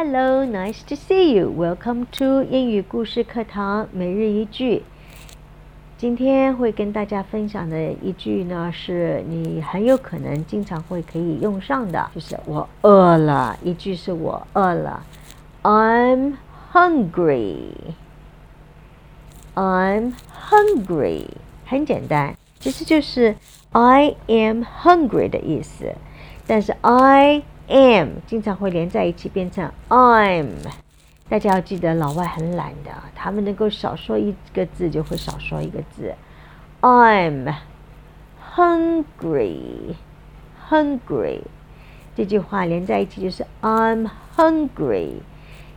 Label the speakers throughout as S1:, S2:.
S1: Hello, nice to see you. Welcome to 英语故事课堂每日一句。今天会跟大家分享的一句呢，是你很有可能经常会可以用上的，就是我饿了。一句是我饿了，I'm hungry. I'm hungry. 很简单，其实就是 I am hungry 的意思，但是 I am 经常会连在一起变成 I'm。大家要记得，老外很懒的，他们能够少说一个字就会少说一个字。I'm hungry, hungry 这句话连在一起就是 I'm hungry。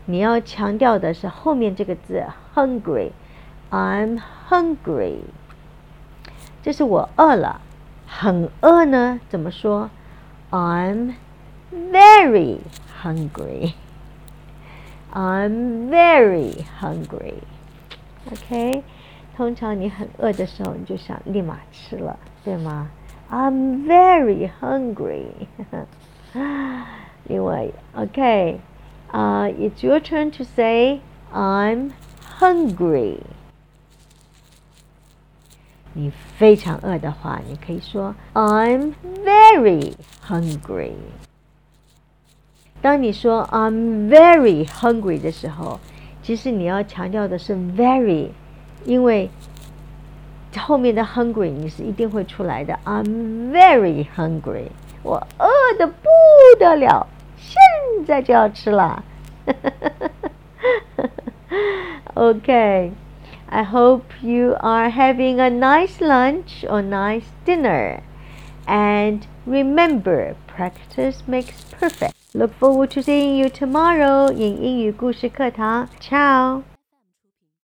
S1: 你要强调的是后面这个字 hungry。I'm hungry。这是我饿了，很饿呢？怎么说？I'm very hungry. I'm very hungry. OK，通常你很饿的时候，你就想立马吃了，对吗？I'm very hungry. 另外，OK，啊、uh,，It's your turn to say I'm hungry. 你非常饿的话，你可以说 I'm very hungry。当你说 I'm very hungry 的时候，其实你要强调的是 very，因为后面的 hungry 你是一定会出来的。I'm very hungry，我饿的不得了，现在就要吃了。OK。I hope you are having a nice lunch or nice dinner. And remember, practice makes perfect. Look forward to seeing you tomorrow in 英语故事课堂. Ciao.